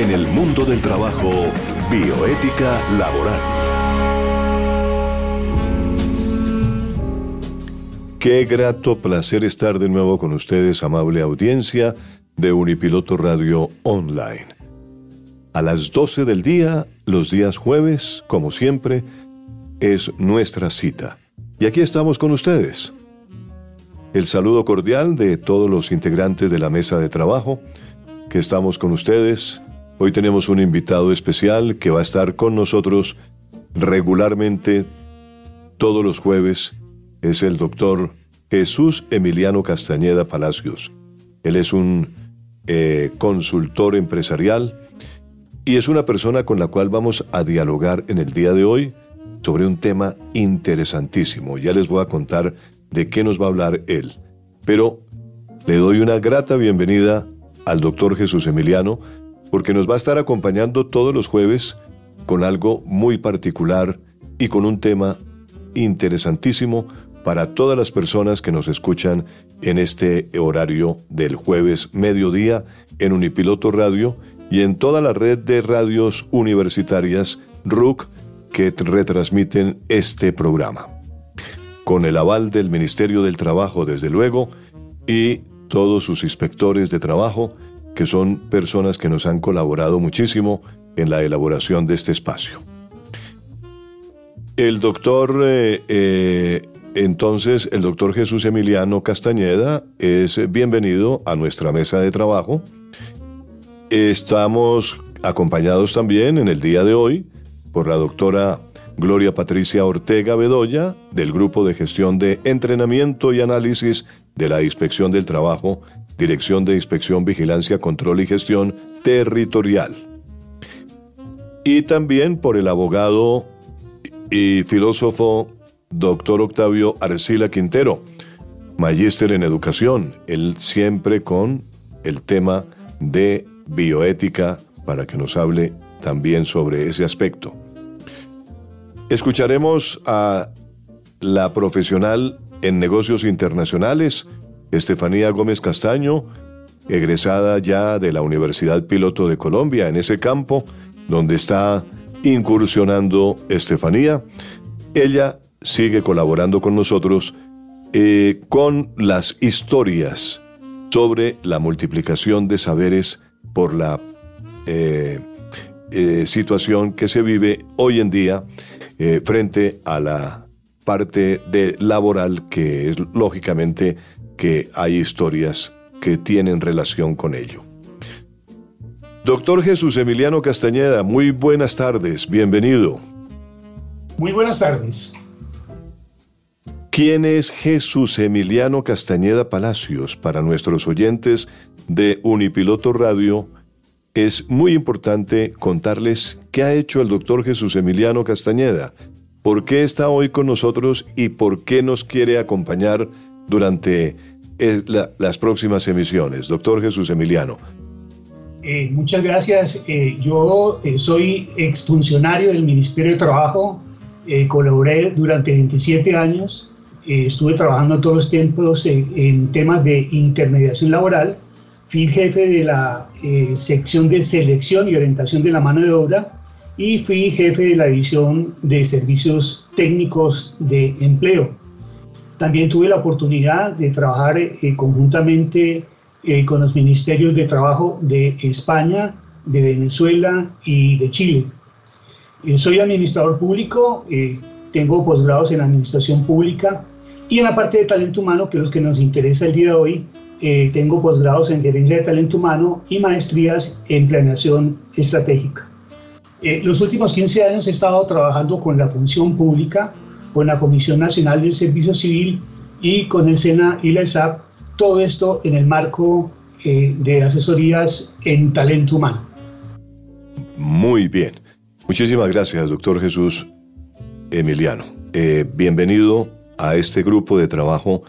En el mundo del trabajo, bioética laboral. Qué grato placer estar de nuevo con ustedes, amable audiencia de Unipiloto Radio Online. A las 12 del día, los días jueves, como siempre, es nuestra cita. Y aquí estamos con ustedes. El saludo cordial de todos los integrantes de la mesa de trabajo que estamos con ustedes. Hoy tenemos un invitado especial que va a estar con nosotros regularmente todos los jueves. Es el doctor Jesús Emiliano Castañeda Palacios. Él es un eh, consultor empresarial y es una persona con la cual vamos a dialogar en el día de hoy sobre un tema interesantísimo. Ya les voy a contar de qué nos va a hablar él. Pero le doy una grata bienvenida al doctor Jesús Emiliano porque nos va a estar acompañando todos los jueves con algo muy particular y con un tema interesantísimo para todas las personas que nos escuchan en este horario del jueves mediodía en Unipiloto Radio y en toda la red de radios universitarias RUC que retransmiten este programa. Con el aval del Ministerio del Trabajo, desde luego, y todos sus inspectores de trabajo, que son personas que nos han colaborado muchísimo en la elaboración de este espacio. El doctor, eh, eh, entonces, el doctor Jesús Emiliano Castañeda es bienvenido a nuestra mesa de trabajo. Estamos acompañados también en el día de hoy por la doctora Gloria Patricia Ortega Bedoya, del Grupo de Gestión de Entrenamiento y Análisis de la Inspección del Trabajo, Dirección de Inspección, Vigilancia, Control y Gestión Territorial. Y también por el abogado y filósofo doctor Octavio Arcila Quintero, magíster en educación, él siempre con el tema de bioética para que nos hable también sobre ese aspecto. Escucharemos a la profesional en negocios internacionales, Estefanía Gómez Castaño, egresada ya de la Universidad Piloto de Colombia en ese campo, donde está incursionando Estefanía. Ella sigue colaborando con nosotros eh, con las historias sobre la multiplicación de saberes por la eh, eh, situación que se vive hoy en día frente a la parte de laboral que es lógicamente que hay historias que tienen relación con ello. Doctor Jesús Emiliano Castañeda, muy buenas tardes, bienvenido. Muy buenas tardes. ¿Quién es Jesús Emiliano Castañeda Palacios para nuestros oyentes de Unipiloto Radio? es muy importante contarles qué ha hecho el doctor Jesús Emiliano Castañeda, por qué está hoy con nosotros y por qué nos quiere acompañar durante eh, las próximas emisiones. Doctor Jesús Emiliano. Eh, muchas gracias. Eh, yo soy exfuncionario del Ministerio de Trabajo, colaboré durante 27 años, estuve trabajando todos los tiempos en temas de intermediación laboral Fui jefe de la eh, sección de selección y orientación de la mano de obra y fui jefe de la división de servicios técnicos de empleo. También tuve la oportunidad de trabajar eh, conjuntamente eh, con los ministerios de trabajo de España, de Venezuela y de Chile. soy administrador público, tengo posgrados en administración pública y en la parte de talento humano, que es lo que nos interesa el día de hoy, eh, tengo posgrados en gerencia de talento humano y maestrías en planeación estratégica. Eh, los últimos 15 años he estado trabajando con la función pública, con la Comisión Nacional del Servicio Civil y con el SENA y la ESAP, todo esto en el marco eh, de asesorías en talento humano. Muy bien. Muchísimas gracias, doctor Jesús Emiliano. bienvenido a este grupo de trabajo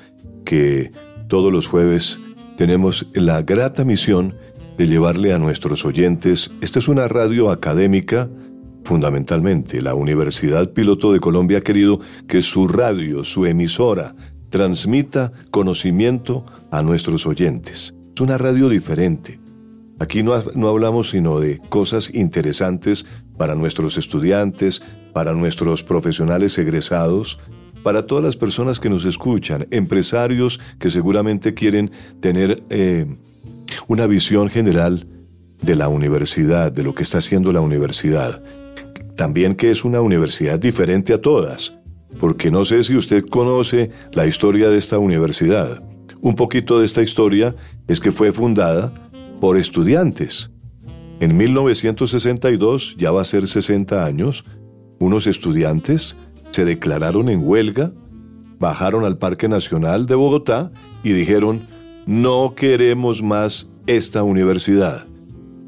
que todos los jueves tenemos la grata misión de llevarle a nuestros oyentes, esta es una radio académica, fundamentalmente la Universidad Piloto de Colombia ha querido que su radio, su emisora, transmita conocimiento a nuestros oyentes. Es una radio diferente, Aquí no, no, hablamos sino de cosas interesantes para nuestros estudiantes, para nuestros profesionales egresados, para todas las personas que nos escuchan, empresarios que seguramente quieren tener eh, una visión general de la universidad, de lo que está haciendo la universidad. También que es una universidad diferente a todas, porque no sé si usted conoce la historia de esta universidad. Un poquito de esta historia es que fue fundada por estudiantes. En 1962, ya va a ser 60 años, unos estudiantes se declararon en huelga, bajaron al Parque Nacional de Bogotá y dijeron, no queremos más esta universidad.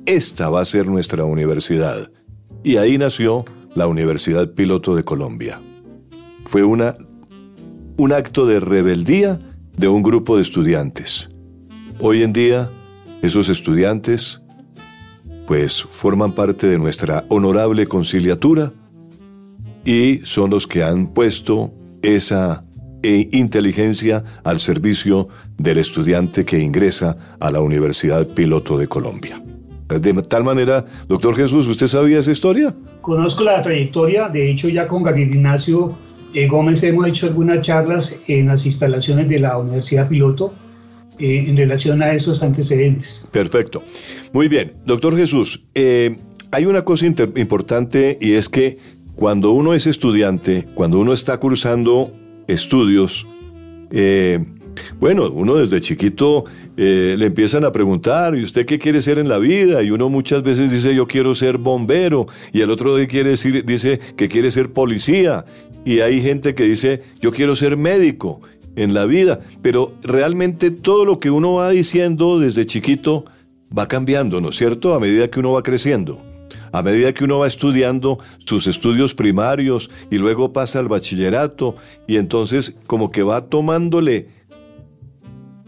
Esta va a ser nuestra universidad. Y ahí nació la Universidad Piloto de Colombia. Fue una, un acto de rebeldía de un grupo de estudiantes. Hoy en día, esos estudiantes, pues, forman parte de nuestra honorable conciliatura y son los que han puesto esa eh, inteligencia al servicio del estudiante que ingresa a la Universidad Piloto de Colombia. De tal manera, doctor Jesús, ¿usted sabía esa historia? Conozco la trayectoria, de hecho ya con Gabriel Ignacio eh, Gómez hemos hecho algunas charlas en las instalaciones de la Universidad Piloto eh, en relación a esos antecedentes. Perfecto. Muy bien, doctor Jesús, hay una cosa importante y es que cuando uno es estudiante, cuando uno está cursando estudios, eh, bueno, uno desde chiquito eh, le empiezan a preguntar, ¿y usted qué quiere ser en la vida? Y uno muchas veces dice, yo quiero ser bombero, y el otro quiere decir, dice que quiere ser policía, y hay gente que dice, yo quiero ser médico en la vida, pero realmente todo lo que uno va diciendo desde chiquito va cambiando, ¿no es cierto? A medida que uno va creciendo a medida que uno va estudiando sus estudios primarios y luego pasa al bachillerato y entonces como que va tomándole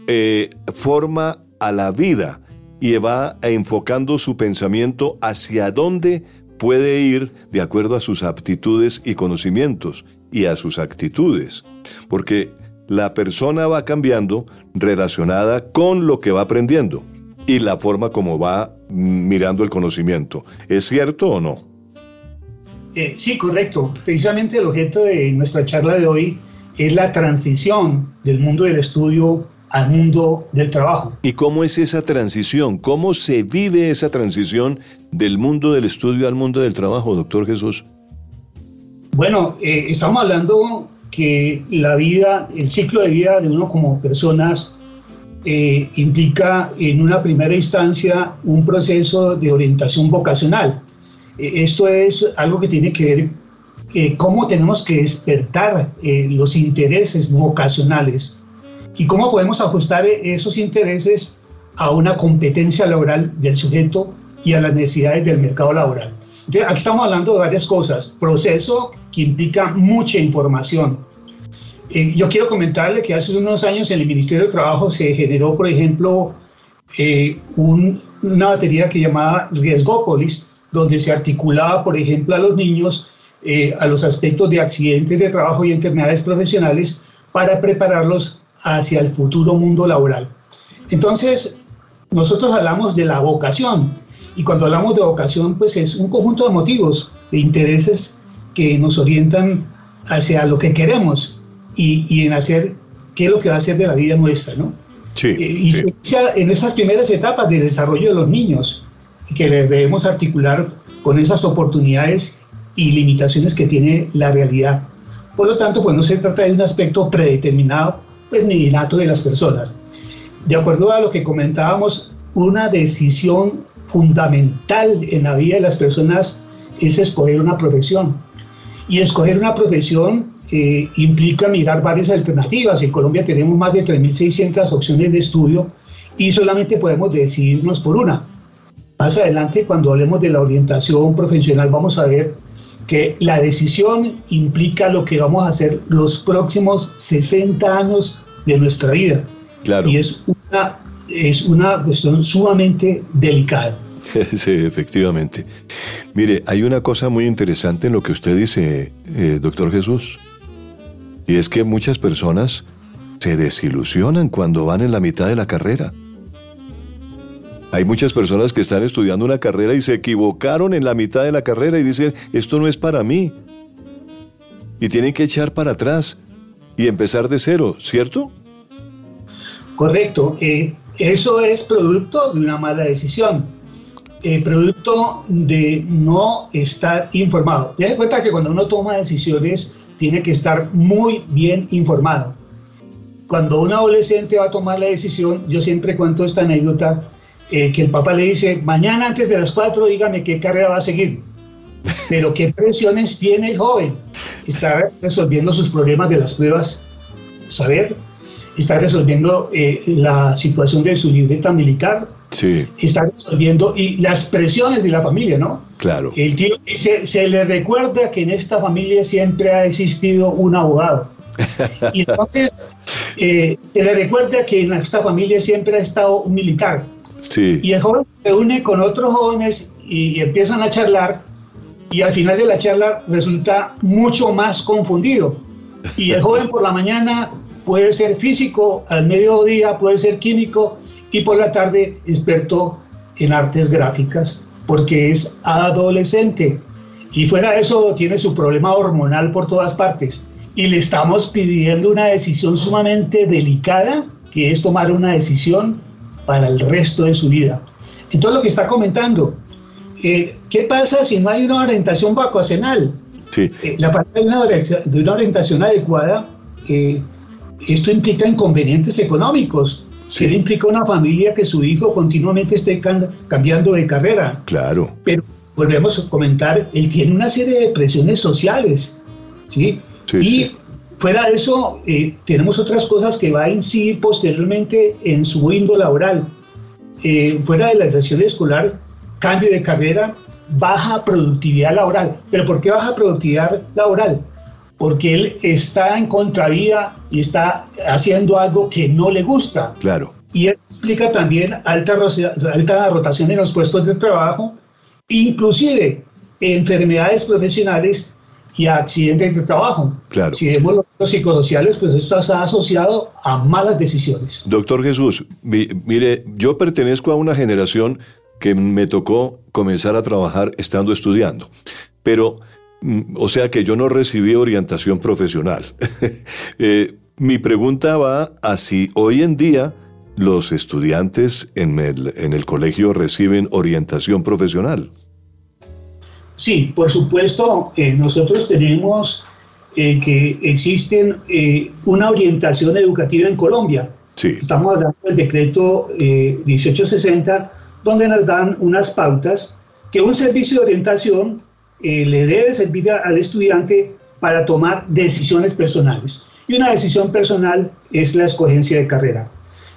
eh, forma a la vida y va enfocando su pensamiento hacia dónde puede ir de acuerdo a sus aptitudes y conocimientos y a sus actitudes. Porque la persona va cambiando relacionada con lo que va aprendiendo y la forma como va mirando el conocimiento. ¿Es cierto o no? Eh, sí, correcto. Precisamente el objeto de nuestra charla de hoy es la transición del mundo del estudio al mundo del trabajo. ¿Y cómo es esa transición? ¿Cómo se vive esa transición del mundo del estudio al mundo del trabajo, doctor Jesús? Bueno, eh, estamos hablando que la vida, el ciclo de vida de uno como personas eh, implica en una primera instancia un proceso de orientación vocacional. Eh, esto es algo que tiene que ver eh, cómo tenemos que despertar los intereses vocacionales y cómo podemos ajustar esos intereses a una competencia laboral del sujeto y a las necesidades del mercado laboral. Entonces, aquí estamos hablando de varias cosas. Proceso que implica mucha información, eh, yo quiero comentarle que hace unos años en el Ministerio de Trabajo se generó, por ejemplo, eh, una batería que llamaba Riesgópolis, donde se articulaba, por ejemplo, a los niños eh, a los aspectos de accidentes de trabajo y enfermedades profesionales para prepararlos hacia el futuro mundo laboral. Entonces, nosotros hablamos de la vocación y cuando hablamos de vocación, pues es un conjunto de motivos, de intereses que nos orientan hacia lo que queremos y, en hacer qué es lo que va a hacer de la vida nuestra, ¿no? Sí, eh, y se en esas primeras etapas de desarrollo de los niños, que debemos articular con esas oportunidades y limitaciones que tiene la realidad. Por lo tanto, pues no se trata de un aspecto predeterminado, pues ni innato de las personas. De acuerdo a lo que comentábamos, una decisión fundamental en la vida de las personas es escoger una profesión. Y escoger una profesión implica mirar varias alternativas. En Colombia tenemos más de 3.600 opciones de estudio y solamente podemos decidirnos por una. Más adelante, cuando hablemos de la orientación profesional, vamos a ver que la decisión implica lo que vamos a hacer los próximos 60 años de nuestra vida. Claro. Y es una, es una cuestión sumamente delicada. Sí, efectivamente. Mire, hay una cosa muy interesante en lo que usted dice, eh, doctor Jesús. Y es que muchas personas se desilusionan cuando van en la mitad de la carrera. Hay muchas personas que están estudiando una carrera y se equivocaron en la mitad de la carrera y dicen, esto no es para mí. Y tienen que echar para atrás y empezar de cero, ¿cierto? Correcto. Eh, eso es producto de una mala decisión. Eh, producto de no estar informado. Ya de cuenta que cuando uno toma decisiones tiene que estar muy bien informado. Cuando un adolescente va a tomar la decisión, yo siempre cuento esta anécdota, eh, que el papá le dice, mañana antes de las 4 dígame qué carrera va a seguir. Pero qué presiones tiene el joven. Está resolviendo sus problemas de las pruebas, saber, está resolviendo eh, la situación de su libreta militar, sí. está resolviendo y las presiones de la familia, ¿no? Claro. El tío dice, se le recuerda que en esta familia siempre ha existido un abogado. Y entonces eh, se le recuerda que en esta familia siempre ha estado un militar. Y el joven se une con otros jóvenes y empiezan a charlar y al final de la charla resulta mucho más confundido. Y el joven por la mañana puede ser físico, al mediodía puede ser químico y por la tarde experto en artes gráficas porque es adolescente. Y fuera de eso tiene su problema hormonal por todas partes. Y le estamos pidiendo una decisión sumamente delicada, que es tomar una decisión para el resto de su vida. Entonces lo que está comentando, eh, ¿qué pasa si no hay una orientación vacacional? Sí. Eh, la falta de una, de una orientación adecuada, eh, esto implica inconvenientes económicos. Sí. Que implica una familia que su hijo continuamente esté cambiando de carrera. Claro. Pero volvemos a comentar, él tiene una serie de presiones sociales, ¿sí? Sí, y sí. Fuera de eso, eh, tenemos otras cosas que va a incidir posteriormente en su índole laboral. Eh, fuera de la estación escolar, cambio de carrera, baja productividad laboral. ¿Pero por qué baja productividad laboral? Porque él está en contravía y está haciendo algo que no le gusta. Claro. Y eso implica también alta, alta rotación en los puestos de trabajo, inclusive enfermedades profesionales y accidentes de trabajo. Claro. Si vemos los psicosociales, pues esto está asociado a malas decisiones. Doctor Jesús, mi, mire, yo pertenezco a una generación que me tocó comenzar a trabajar estando estudiando, pero, mm, o sea que yo no recibí orientación profesional. eh, mi pregunta va a si hoy en día los estudiantes en el, en el colegio reciben orientación profesional. Sí, por supuesto, eh, nosotros tenemos eh, que existen eh, una orientación educativa en Colombia. Sí. Estamos hablando del decreto 1860, donde nos dan unas pautas que un servicio de orientación le debe servir al estudiante para tomar decisiones personales. Y una decisión personal es la escogencia de carrera.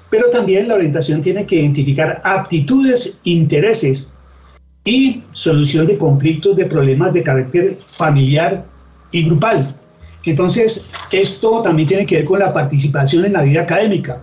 Pero también la orientación tiene que identificar aptitudes, intereses y solución de conflictos de problemas de carácter familiar y grupal. Entonces, esto también tiene que ver con la participación en la vida académica.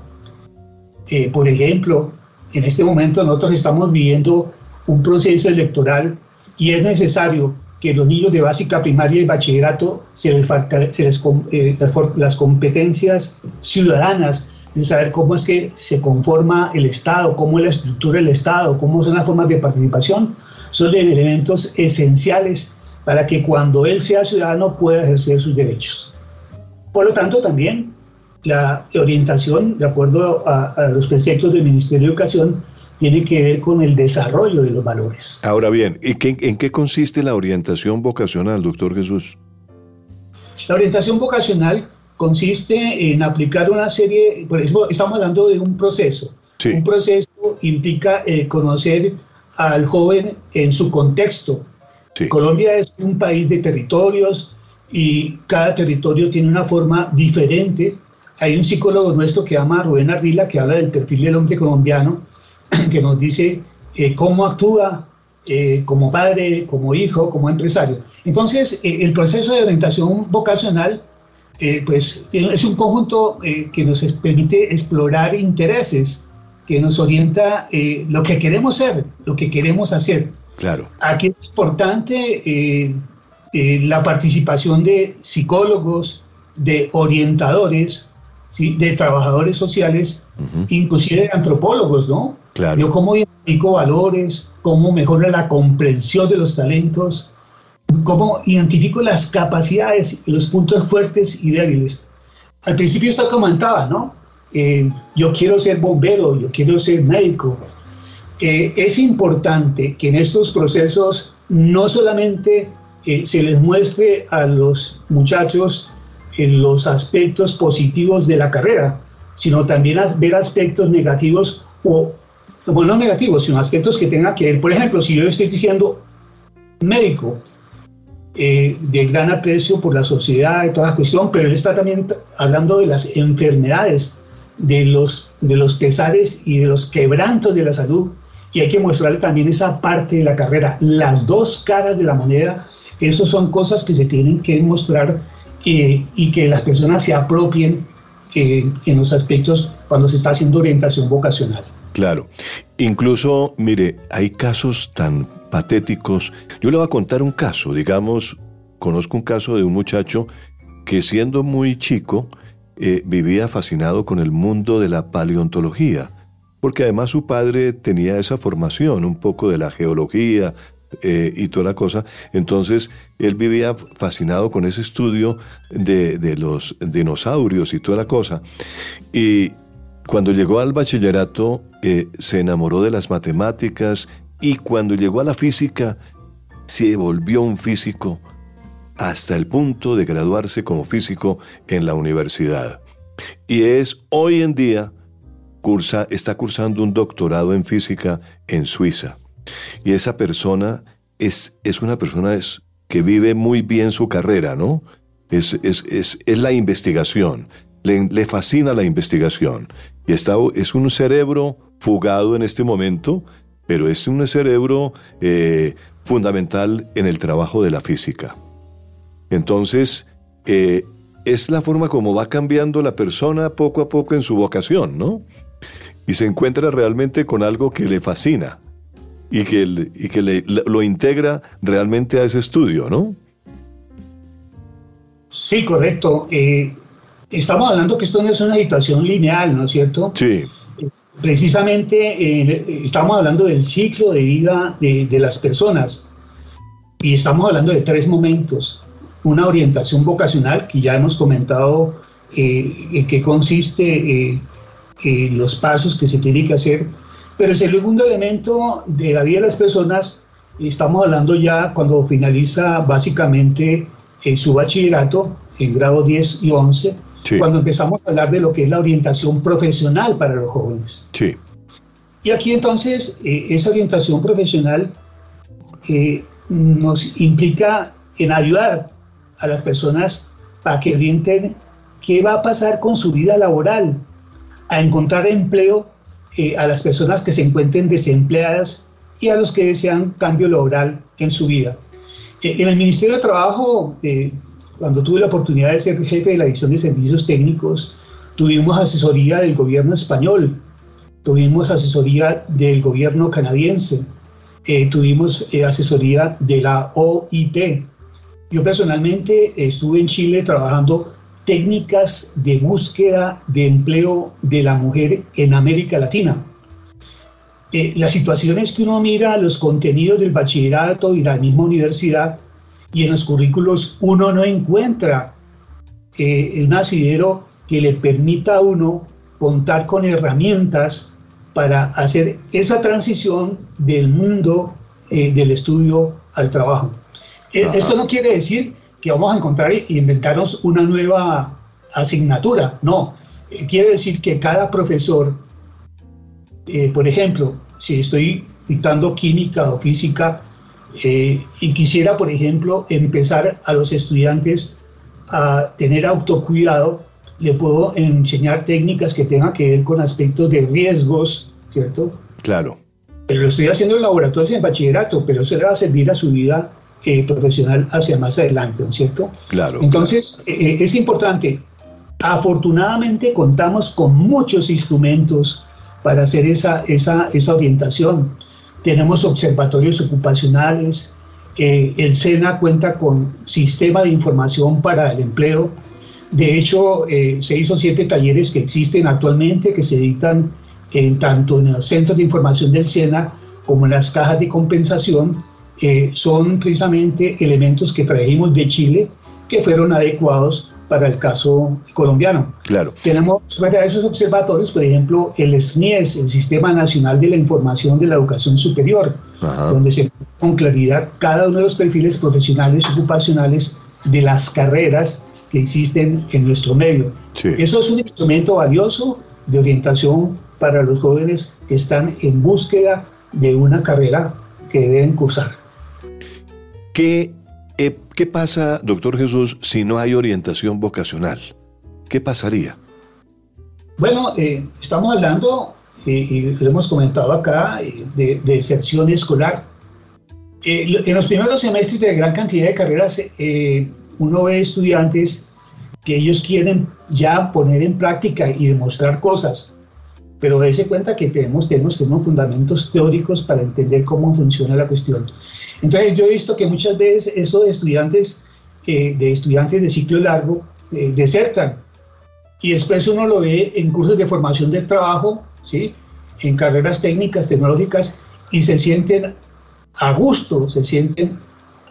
Eh, por ejemplo, en este momento nosotros estamos viviendo un proceso electoral y es necesario que los niños de básica primaria y bachillerato se les, se eh, las, las competencias ciudadanas de saber cómo es que se conforma el Estado, cómo es la estructura del Estado, cómo son las formas de participación, son elementos esenciales para que cuando él sea ciudadano pueda ejercer sus derechos. Por lo tanto, también la orientación, de acuerdo a, a los preceptos del Ministerio de Educación, tiene que ver con el desarrollo de los valores. Ahora bien, ¿y qué, en qué consiste la orientación vocacional, doctor Jesús? La orientación vocacional consiste en aplicar una serie, por ejemplo, estamos hablando de un proceso. Sí. Un proceso implica eh, conocer al joven en su contexto. Sí. Colombia es un país de territorios y cada territorio tiene una forma diferente. Hay un psicólogo nuestro que llama Rubén Ardila que habla del perfil del hombre colombiano, que nos dice eh, cómo actúa eh, como padre, como hijo, como empresario. Entonces, eh, el proceso de orientación vocacional eh, pues es un conjunto que nos permite explorar intereses, que nos orienta eh, lo que queremos ser, lo que queremos hacer. Claro. Aquí es importante eh, la participación de psicólogos, de orientadores, ¿sí? de trabajadores sociales, uh -huh. inclusive de antropólogos, ¿no? Claro. Yo cómo identifico valores, cómo mejora la comprensión de los talentos, cómo identifico las capacidades, los puntos fuertes y débiles. Al principio usted comentaba, ¿no? Eh, yo quiero ser bombero, yo quiero ser médico. Eh, es importante que en estos procesos no solamente eh, se les muestre a los muchachos los aspectos positivos de la carrera, sino también ver aspectos negativos o, bueno, no negativos, sino aspectos que tengan que ver. Por ejemplo, si yo estoy diciendo médico, eh, de gran aprecio por la sociedad y toda cuestión, pero él está también hablando de las enfermedades, de los, de los pesares y de los quebrantos de la salud, y hay que mostrarle también esa parte de la carrera, las dos caras de la moneda, esas son cosas que se tienen que mostrar y que las personas se apropien eh, en los aspectos cuando se está haciendo orientación vocacional. Claro, incluso, mire, hay casos tan patéticos. Yo le voy a contar un caso, digamos, conozco un caso de un muchacho que siendo muy chico eh, vivía fascinado con el mundo de la paleontología, porque además su padre tenía esa formación, un poco de la geología eh, y toda la cosa. Entonces él vivía fascinado con ese estudio de, los dinosaurios y toda la cosa. Y cuando llegó al bachillerato eh, se enamoró de las matemáticas y cuando llegó a la física, se volvió un físico hasta el punto de graduarse como físico en la universidad. Y es hoy en día, cursa, está cursando un doctorado en física en Suiza. Y esa persona es, es una persona que vive muy bien su carrera, ¿no? Es, es, es, es la investigación. Le, le, fascina la investigación. Y está, es un cerebro fugado en este momento, pero es un cerebro eh, fundamental en el trabajo de la física. Entonces, eh, es la forma como va cambiando la persona poco a poco en su vocación, ¿no? Y se encuentra realmente con algo que le fascina y que, y que le, lo integra realmente a ese estudio, ¿no? Sí, correcto. Eh, estamos hablando que esto no es una situación lineal, ¿no es cierto? Sí precisamente eh, estamos hablando del ciclo de vida de, las personas y estamos hablando de tres momentos. Una orientación vocacional, que ya hemos comentado eh, en qué consiste eh, los pasos que se tienen que hacer, pero el segundo elemento de la vida de las personas, estamos hablando ya cuando finaliza básicamente su bachillerato en grado 10 y 11, cuando empezamos a hablar de lo que es la orientación profesional para los jóvenes. Sí. Y aquí entonces eh, esa orientación profesional eh, nos implica en ayudar a las personas para que orienten qué va a pasar con su vida laboral, a encontrar empleo eh, a las personas que se encuentren desempleadas y a los que desean cambio laboral en su vida. en el Ministerio de Trabajo cuando tuve la oportunidad de ser jefe de la división de servicios técnicos, tuvimos asesoría del gobierno español, tuvimos asesoría del gobierno canadiense, eh, tuvimos eh, asesoría de la OIT. Yo personalmente estuve en Chile trabajando técnicas de búsqueda de empleo de la mujer en América Latina. Eh, la situación es que uno mira los contenidos del bachillerato y la misma universidad y en los currículos uno no encuentra eh, un asidero que le permita a uno contar con herramientas para hacer esa transición del mundo eh, del estudio al trabajo. Eh, esto no quiere decir que vamos a encontrar e inventarnos una nueva asignatura, no. quiere decir que cada profesor, por ejemplo, si estoy dictando química o física, eh, y quisiera, por ejemplo, empezar a los estudiantes a tener autocuidado. Le puedo enseñar técnicas que tengan que ver con aspectos de riesgos, ¿cierto? Claro. Pero lo estoy haciendo en laboratorio en bachillerato, pero eso le va a servir a su vida eh, profesional hacia más adelante, ¿cierto? Claro. Entonces, eh, es importante. Afortunadamente contamos con muchos instrumentos para hacer esa, esa, esa orientación tenemos observatorios ocupacionales, eh, el SENA cuenta con sistema de información para el empleo. De hecho, eh, seis o siete talleres que existen actualmente, que se dictan en tanto en los centros de información del SENA como en las cajas de compensación, eh, son precisamente elementos que trajimos de Chile que fueron adecuados para el caso colombiano. Claro. Tenemos para esos observatorios, por ejemplo, el SNIES, el Sistema Nacional de la Información de la Educación Superior, donde se con claridad cada uno de los perfiles profesionales y ocupacionales de las carreras que existen en nuestro medio. Eso es un instrumento valioso de orientación para los jóvenes que están en búsqueda de una carrera que deben cursar. ¿Qué, eh, ¿Qué pasa, doctor Jesús, si no hay orientación vocacional? ¿Qué pasaría? Bueno, eh, estamos hablando, eh, y lo hemos comentado acá, de, de deserción escolar. en los primeros semestres de gran cantidad de carreras, uno ve estudiantes que ellos quieren ya poner en práctica y demostrar cosas, pero dése cuenta que tenemos, tenemos, tenemos fundamentos teóricos para entender cómo funciona la cuestión. Entonces yo he visto que muchas veces esos estudiantes, eh, de estudiantes de ciclo largo, eh, desertan y después uno lo ve en cursos de formación del trabajo, ¿sí? en carreras técnicas, tecnológicas, y se sienten a gusto, se sienten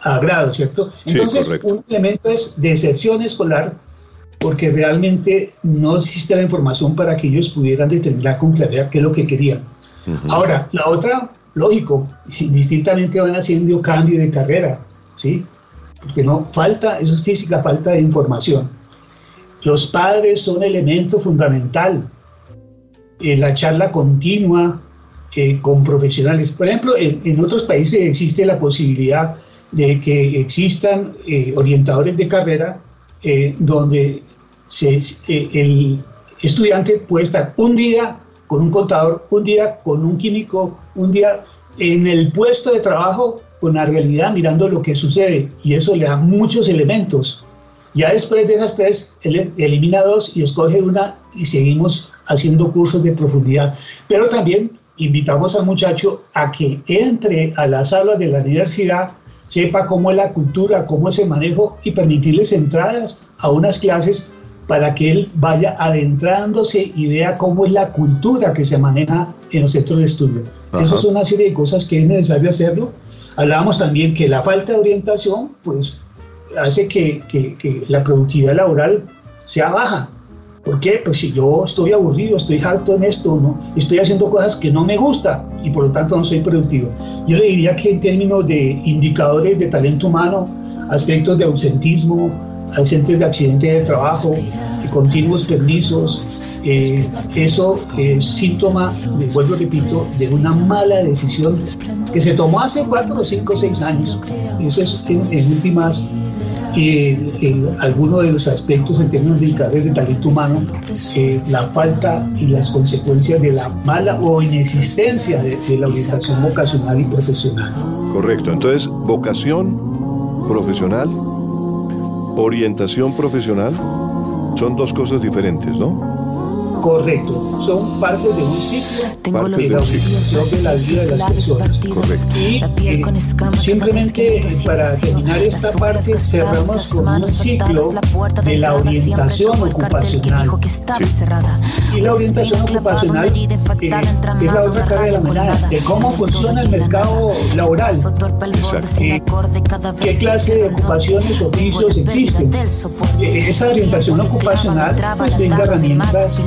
a grado, ¿cierto? Entonces, un elemento es deserción escolar, porque realmente no existe la información para que ellos pudieran determinar con claridad qué es lo que querían. Ahora, la otra, lógico, distintamente van haciendo cambio de carrera, ¿sí? Porque no falta, eso es física, falta de información. Los padres son elemento fundamental en la charla continua eh, con profesionales. Por ejemplo, en, otros países existe la posibilidad de que existan eh, orientadores de carrera eh, donde el estudiante puede estar un día con un contador, un día con un químico, un día en el puesto de trabajo con la realidad mirando lo que sucede y eso le da muchos elementos. Ya después de esas tres, elimina dos y escoge una y seguimos haciendo cursos de profundidad. Pero también invitamos al muchacho a que entre a las aulas de la universidad sepa cómo es la cultura, cómo es el manejo y permitirles entradas a unas clases para que él vaya adentrándose y vea cómo es la cultura que se maneja en los centros de estudio. Eso es una serie de cosas que es necesario hacerlo. Hablábamos también que la falta de orientación pues, hace que, que, que la productividad laboral sea baja. ¿Por qué? Pues si yo estoy aburrido, estoy harto en esto, ¿no? estoy haciendo cosas que no me gustan y por lo tanto no soy productivo. Yo le diría que en términos de indicadores de talento humano, aspectos de ausentismo, ausentes de accidente de trabajo, de continuos permisos, eh, eso es síntoma, de, vuelvo repito, de una mala decisión que se tomó hace cuatro, cinco, seis años. Eso es en, en últimas en algunos de los aspectos en términos de indicadores de talento humano, eh, la falta y las consecuencias de la mala o inexistencia de, de la orientación vocacional y profesional. Correcto, entonces vocación profesional, orientación profesional, son dos cosas diferentes, ¿no? Correcto, son parte de un ciclo Tengo de la de la vida de las personas. Correcto. Y eh, simplemente para terminar esta parte cerramos con un ciclo de la orientación ocupacional. Y la orientación ocupacional eh, es la otra cara de la moneda, de cómo funciona el mercado laboral. Eh, ¿Qué clase de ocupaciones, oficios existen? Eh, esa orientación ocupacional pues brinda herramientas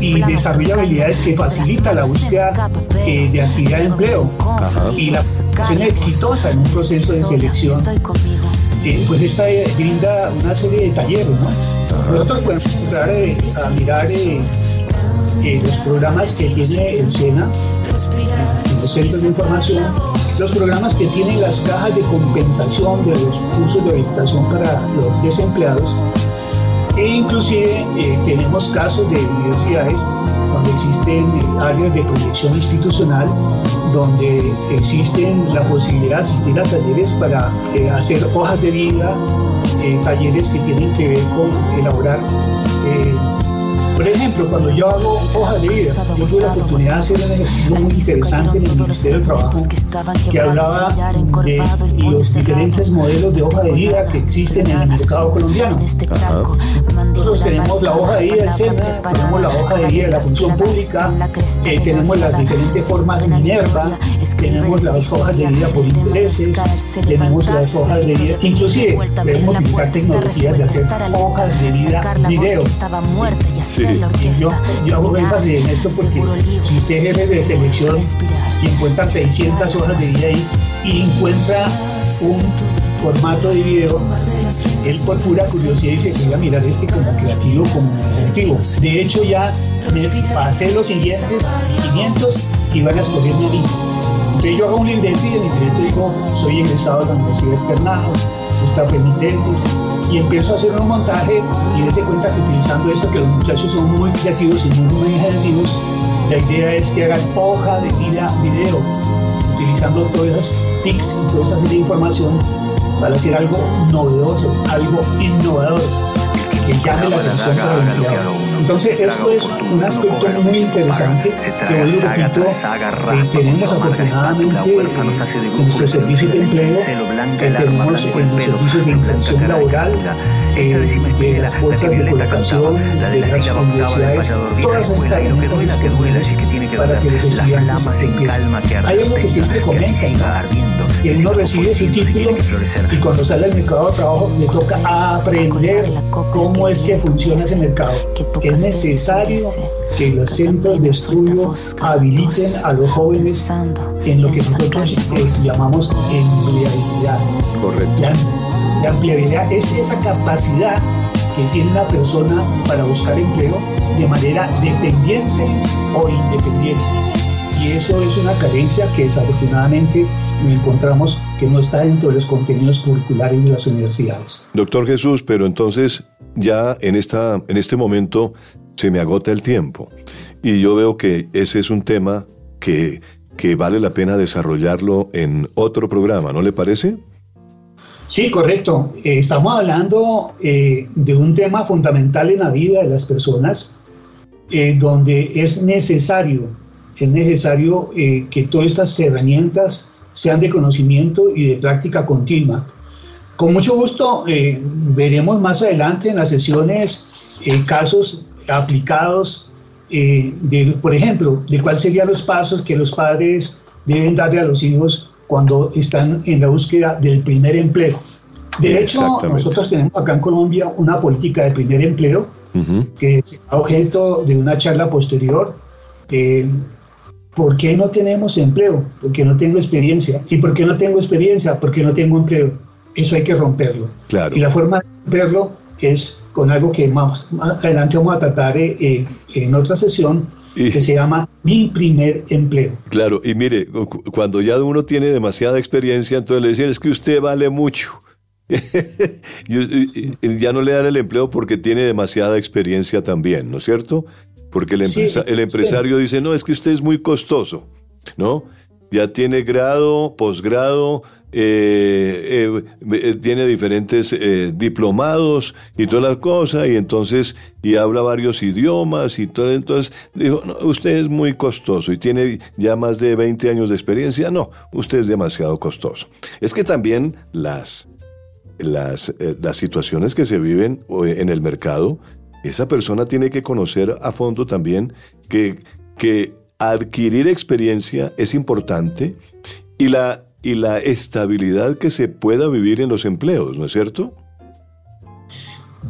y desarrolla habilidades que facilita la búsqueda eh, de actividad de empleo y la acción exitosa en un proceso de selección. Eh, pues esta eh, brinda una serie de talleres, ¿no? Nosotros podemos entrar a mirar los programas que tiene el SENA, los centros de información, los programas que tienen las cajas de compensación de los cursos de orientación para los desempleados e inclusive eh, tenemos casos de universidades donde existen eh, áreas de proyección institucional, donde existen la posibilidad de asistir a talleres para eh, hacer hojas de vida, talleres que tienen que ver con elaborar Por ejemplo, cuando yo hago hojas de vida, yo tuve la oportunidad de hacer un ejercicio muy interesante en el Ministerio de Trabajo que hablaba de los diferentes modelos de hoja de vida que existen en el mercado colombiano. Nosotros tenemos la hoja de vida del SENA, tenemos la hoja de vida de la función pública, eh, tenemos las diferentes formas de Minerva, tenemos las hojas de vida por intereses, tenemos las hojas de vida, inclusive podemos utilizar tecnologías de hacer hojas de vida video. Sí. Yo, yo hago énfasis en esto porque si usted es jefe de selección y encuentra 600 hojas de vida ahí y encuentra un formato de video, él por pura curiosidad dice, voy a mirar este como creativo, como creativo. De hecho ya me pasé los siguientes 500 y van a escogerme a mí. Entonces yo hago un libreto y en el libreto digo, soy egresado de la Universidad de Externado, esta fue mi tesis, y empiezo a hacer un montaje y dése cuenta que utilizando esto, que los muchachos son muy creativos y muy, imaginativos, la idea es que hagan hoja de vida video, utilizando todas esas tics y toda esa serie de información para hacer algo novedoso, algo innovador, que llame la atención para el. Entonces, esto es un aspecto muy interesante que hoy, repito, eh, tenemos afortunadamente en nuestros servicios de empleo, que tenemos en los servicios de inserción laboral, eh, de las bolsas de colocación, de las universidades, todas estas herramientas disponibles para que los estudiantes empiecen. Hay algo que siempre comentan, que uno recibe su título y cuando sale al mercado de trabajo le toca aprender cómo es que funciona ese mercado. Es necesario que los centros de estudio habiliten a los jóvenes en lo que nosotros eh, llamamos empleabilidad. Correcto. La, empleabilidad es esa capacidad que tiene una persona para buscar empleo de manera dependiente o independiente. Y eso es una carencia que desafortunadamente encontramos que no está dentro de los contenidos curriculares de las universidades. Doctor Jesús, pero entonces ya en, esta, en este momento se me agota el tiempo y yo veo que ese es un tema que, que vale la pena desarrollarlo en otro programa, ¿no le parece? Sí, correcto. Eh, estamos hablando eh, de un tema fundamental en la vida de las personas, eh, donde es necesario, es necesario que todas estas herramientas sean de conocimiento y de práctica continua. Con mucho gusto eh, veremos más adelante en las sesiones eh, casos aplicados, eh, de, por ejemplo, de cuáles serían los pasos que los padres deben darle a los hijos cuando están en la búsqueda del primer empleo. De hecho, nosotros tenemos acá en Colombia una política de primer empleo que es objeto de una charla posterior. ¿Por qué no tenemos empleo? Porque no tengo experiencia. ¿Y por qué no tengo experiencia? Porque no tengo empleo. Eso hay que romperlo. Claro. Y la forma de romperlo es con algo que más, adelante vamos a tratar eh, en otra sesión, que se llama Mi primer empleo. Claro, y mire, cuando ya uno tiene demasiada experiencia, entonces le dicen es que usted vale mucho. ya no le dan el empleo porque tiene demasiada experiencia también, ¿no es cierto? Porque el, el empresario dice, no, es que usted es muy costoso, ¿no? Ya tiene grado, posgrado, eh, eh, eh, tiene diferentes diplomados y todas las cosas, y entonces, y habla varios idiomas y todo, entonces dijo, no, usted es muy costoso y tiene ya más de 20 años de experiencia, no, usted es demasiado costoso. Es que también las, las, las situaciones que se viven en el mercado esa persona tiene que conocer a fondo también que, que adquirir experiencia es importante y la, y la estabilidad que se pueda vivir en los empleos, ¿no es cierto?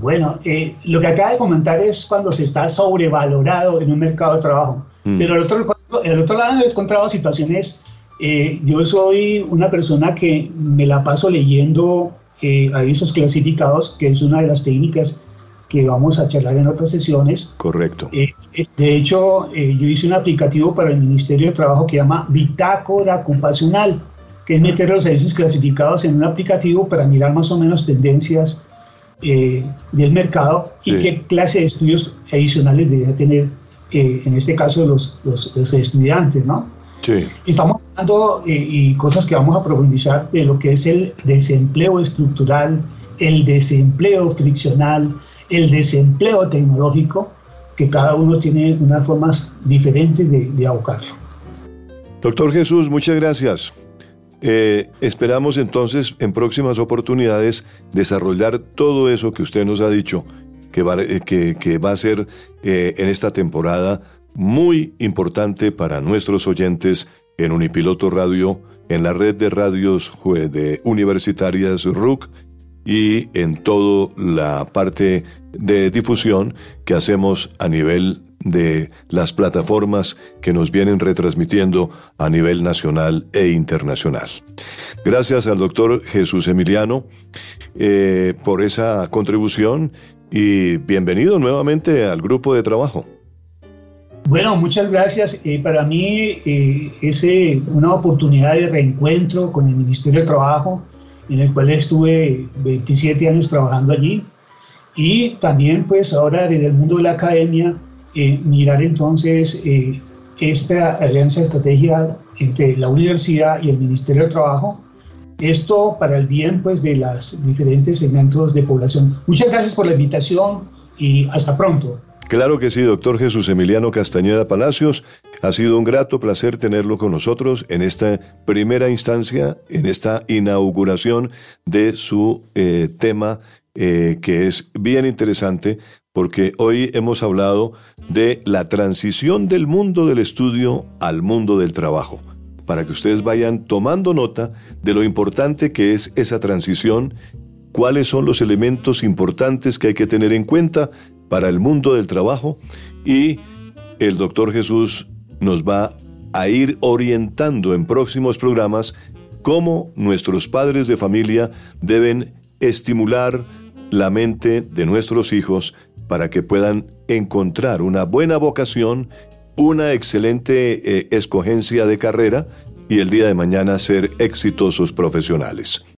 Bueno, eh, lo que acaba de comentar es cuando se está sobrevalorado en un mercado de trabajo. Mm. Pero al otro, el otro lado he encontrado situaciones, eh, yo soy una persona que me la paso leyendo eh, avisos clasificados, que es una de las técnicas que vamos a charlar en otras sesiones. Correcto. Eh, eh, de hecho, eh, yo hice un aplicativo para el Ministerio de Trabajo que llama Bitácora Ocupacional, que es meter los servicios clasificados en un aplicativo para mirar más o menos tendencias del mercado y qué clase de estudios adicionales debería tener, en este caso, los, los, los estudiantes, ¿no? Sí. Estamos hablando y cosas que vamos a profundizar de lo que es el desempleo estructural, el desempleo friccional, el desempleo tecnológico que cada uno tiene unas formas diferentes de, de. Doctor Jesús, muchas gracias. Eh, esperamos entonces en próximas oportunidades desarrollar todo eso que usted nos ha dicho, que va, eh, a ser eh, en esta temporada muy importante para nuestros oyentes en Unipiloto Radio, en la red de radios de universitarias RUC y en toda la parte de difusión que hacemos a nivel de las plataformas que nos vienen retransmitiendo a nivel nacional e internacional. Gracias al doctor Jesús Emiliano eh, por esa contribución y bienvenido nuevamente al grupo de trabajo. Bueno, muchas gracias. Eh, para mí eh, es una oportunidad de reencuentro con el Ministerio de Trabajo, en el cual estuve 27 años trabajando allí. Y también pues ahora desde el mundo de la academia eh, mirar entonces eh, esta alianza estratégica entre la universidad y el Ministerio de Trabajo. Esto para el bien pues, de los diferentes segmentos de población. Muchas gracias por la invitación y hasta pronto. Claro que sí, doctor Jesús Emiliano Castañeda Palacios. Ha sido un grato placer tenerlo con nosotros en esta primera instancia, en esta inauguración de su eh, tema que es bien interesante porque hoy hemos hablado de la transición del mundo del estudio al mundo del trabajo, para que ustedes vayan tomando nota de lo importante que es esa transición, cuáles son los elementos importantes que hay que tener en cuenta para el mundo del trabajo y el doctor Jesús nos va a ir orientando en próximos programas cómo nuestros padres de familia deben estimular la mente de nuestros hijos para que puedan encontrar una buena vocación, una excelente eh, escogencia de carrera y el día de mañana ser exitosos profesionales.